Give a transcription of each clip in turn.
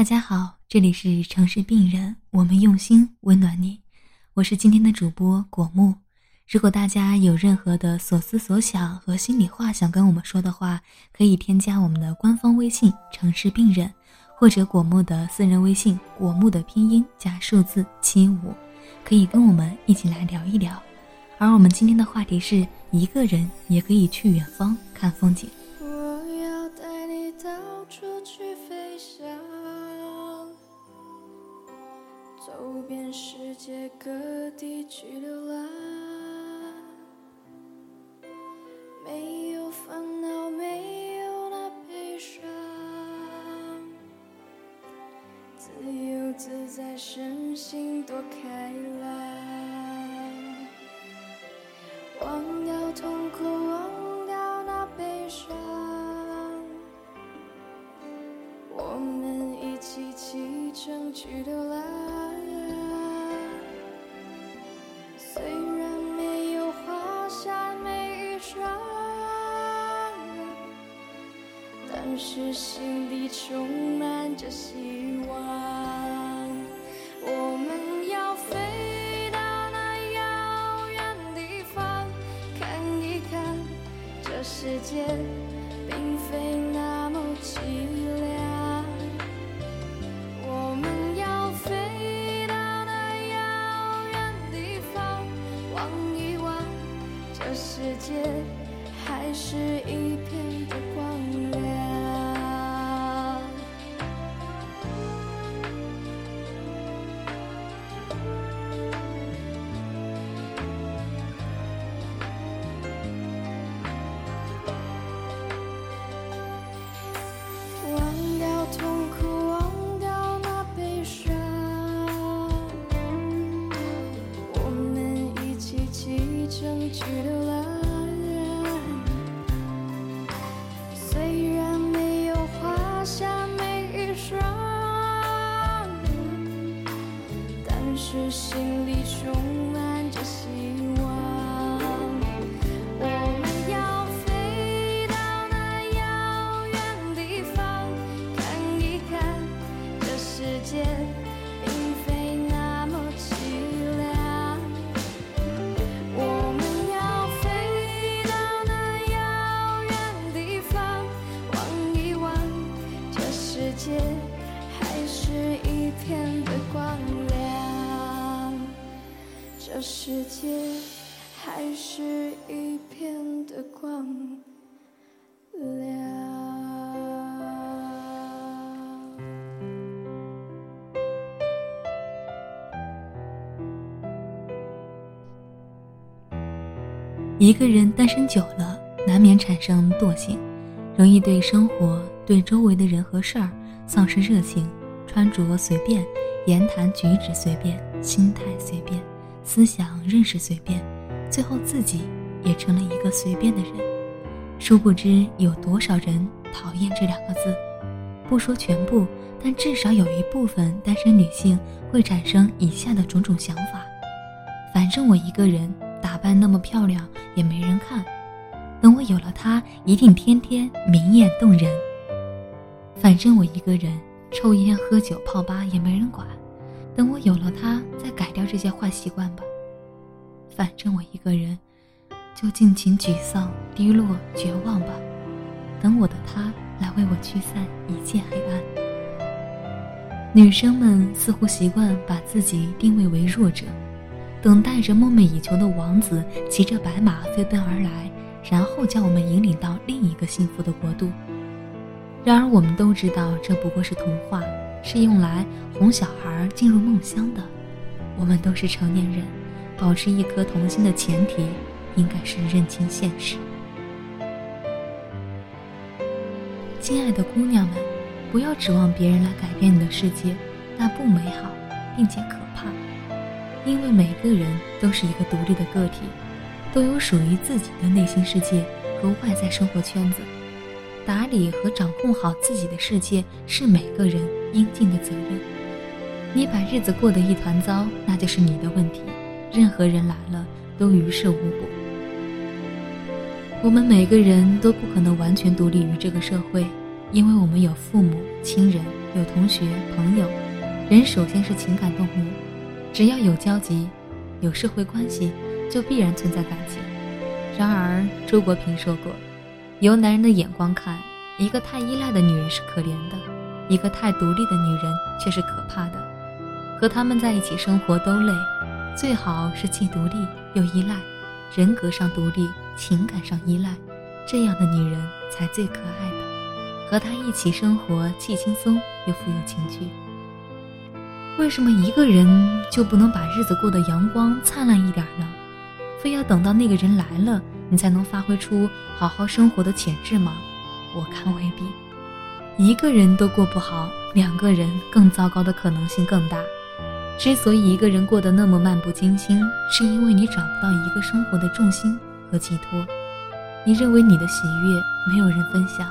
大家好，这里是城市病人，我们用心温暖你，我是今天的主播果木。如果大家有任何的所思所想和心里话想跟我们说的话，可以添加我们的官方微信“城市病人”，或者果木的私人微信“果木”的拼音加数字七五，可以跟我们一起来聊一聊。而我们今天的话题是一个人也可以去远方看风景。走遍世界各地去流浪。是心底充满着希望，我们要飞到那遥远地方，看一看这世界并非那么凄凉。我们要飞到那遥远地方，望一望这世界还是一是心里充满着希望，我们要飞到那遥远地方看一看这世界并非那么凄凉，我们要飞到那遥远地方望一望，这世界还是一片的光亮。这世界还是一个人单身久了，难免产生惰性，容易对生活、对周围的人和事儿丧失热情，穿着随便，言谈举止随便，心态随便。思想认识随便，最后自己也成了一个随便的人。殊不知有多少人讨厌这两个字。不说全部，但至少有一部分单身女性会产生以下的种种想法：反正我一个人打扮那么漂亮也没人看，等我有了他，一定天天明艳动人。反正我一个人抽烟喝酒泡吧也没人管。等我有了他，再改掉这些坏习惯吧。反正我一个人，就尽情沮丧、低落、绝望吧。等我的他来为我驱散一切黑暗。女生们似乎习惯把自己定位为弱者，等待着梦寐以求的王子骑着白马飞奔而来，然后将我们引领到另一个幸福的国度。然而，我们都知道这不过是童话。是用来哄小孩进入梦乡的。我们都是成年人，保持一颗童心的前提，应该是认清现实。亲爱的姑娘们，不要指望别人来改变你的世界，那不美好，并且可怕。因为每个人都是一个独立的个体，都有属于自己的内心世界和外在生活圈子。打理和掌控好自己的世界是每个人应尽的责任。你把日子过得一团糟，那就是你的问题。任何人来了都于事无补。我们每个人都不可能完全独立于这个社会，因为我们有父母亲人，有同学、朋友，人首先是情感动物，只要有交集，有社会关系，就必然存在感情。然而，周国平说过，由男人的眼光看，一个太依赖的女人是可怜的，一个太独立的女人却是可怕的。和他们在一起生活都累，最好是既独立又依赖，人格上独立，情感上依赖，这样的女人才最可爱的。和她一起生活，既轻松又富有情趣。为什么一个人就不能把日子过得阳光灿烂一点呢？非要等到那个人来了，你才能发挥出好好生活的潜质吗？我看未必。一个人都过不好，两个人更糟糕的可能性更大。之所以一个人过得那么漫不经心，是因为你找不到一个生活的重心和寄托。你认为你的喜悦没有人分享。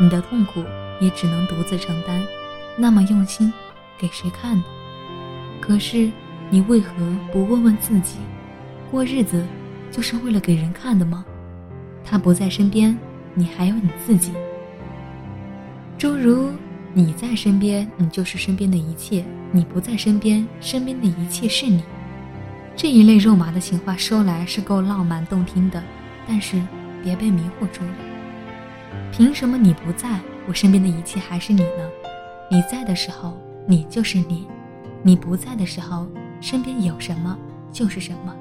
你的痛苦也只能独自承担，那么用心给谁看呢？可是你为何不问问自己，过日子就是为了给人看的吗？他不在身边，你还有你自己。诸如你在身边，你就是身边的一切；你不在身边，身边的一切是你。这一类肉麻的情话说来是够浪漫动听的，但是别被迷惑住了。凭什么你不在我身边的一切还是你呢？你在的时候，你就是你；你不在的时候，身边有什么就是什么。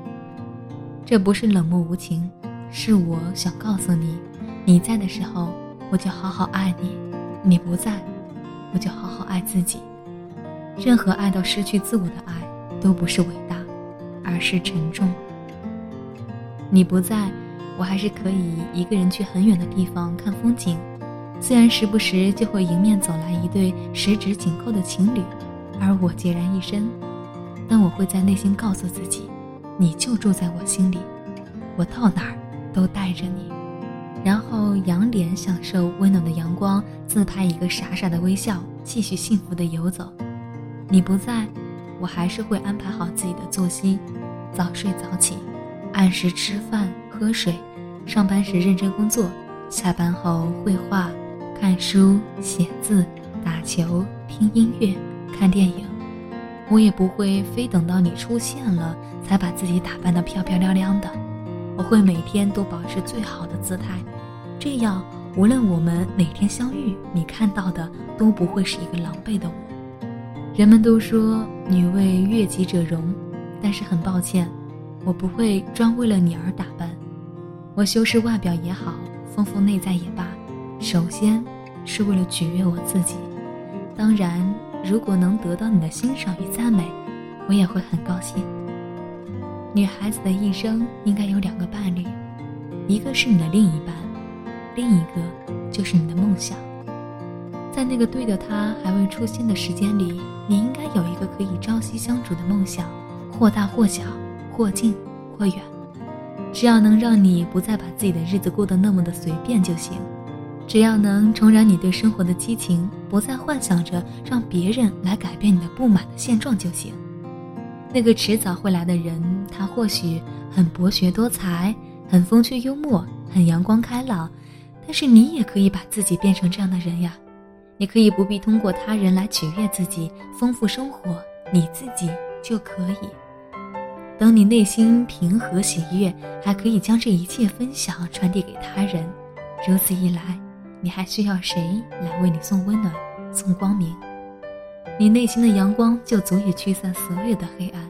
这不是冷漠无情，是我想告诉你：你在的时候，我就好好爱你；你不在，我就好好爱自己。任何爱到失去自我的爱，都不是伟大，而是沉重。你不在。我还是可以一个人去很远的地方看风景，虽然时不时就会迎面走来一对十指紧扣的情侣，而我孑然一身，但我会在内心告诉自己，你就住在我心里，我到哪儿都带着你，然后仰脸享受温暖的阳光，自拍一个傻傻的微笑，继续幸福的游走。你不在，我还是会安排好自己的作息，早睡早起，按时吃饭喝水。上班时认真工作，下班后绘画、看书、写字、打球、听音乐、看电影。我也不会非等到你出现了才把自己打扮得漂漂亮亮的。我会每天都保持最好的姿态，这样无论我们哪天相遇，你看到的都不会是一个狼狈的我。人们都说女为悦己者容，但是很抱歉，我不会专为了你而打扮。我修饰外表也好，丰富内在也罢，首先是为了取悦我自己。当然，如果能得到你的欣赏与赞美，我也会很高兴。女孩子的一生应该有两个伴侣，一个是你的另一半，另一个就是你的梦想。在那个对的他还未出现的时间里，你应该有一个可以朝夕相处的梦想，或大或小，或近或远。只要能让你不再把自己的日子过得那么的随便就行，只要能重燃你对生活的激情，不再幻想着让别人来改变你的不满的现状就行。那个迟早会来的人，他或许很博学多才，很风趣幽默，很阳光开朗，但是你也可以把自己变成这样的人呀。你可以不必通过他人来取悦自己，丰富生活，你自己就可以。等你内心平和喜悦，还可以将这一切分享传递给他人。如此一来，你还需要谁来为你送温暖、送光明？你内心的阳光就足以驱散所有的黑暗。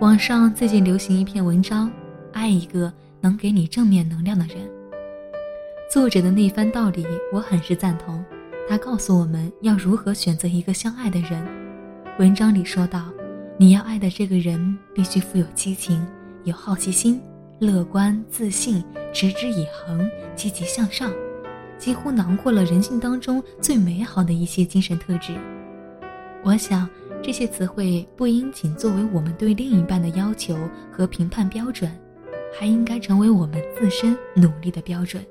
网上最近流行一篇文章：爱一个能给你正面能量的人。作者的那番道理，我很是赞同。他告诉我们要如何选择一个相爱的人。文章里说道。你要爱的这个人必须富有激情、有好奇心、乐观、自信、持之以恒、积极向上，几乎囊括了人性当中最美好的一些精神特质。我想，这些词汇不应仅作为我们对另一半的要求和评判标准，还应该成为我们自身努力的标准。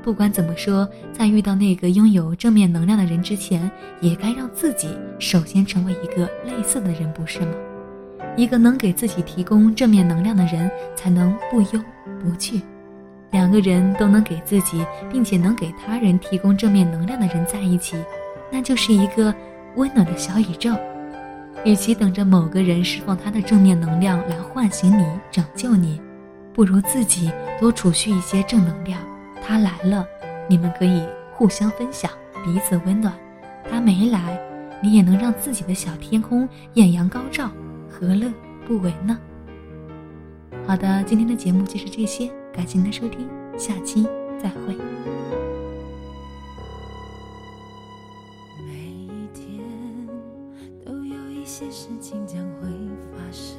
不管怎么说，在遇到那个拥有正面能量的人之前，也该让自己首先成为一个类似的人，不是吗？一个能给自己提供正面能量的人，才能不忧不惧。两个人都能给自己，并且能给他人提供正面能量的人在一起，那就是一个温暖的小宇宙。与其等着某个人释放他的正面能量来唤醒你、拯救你，不如自己多储蓄一些正能量。他来了，你们可以互相分享，彼此温暖；他没来，你也能让自己的小天空艳阳高照，何乐不为呢？好的，今天的节目就是这些，感谢您的收听，下期再会。些事情将会发生，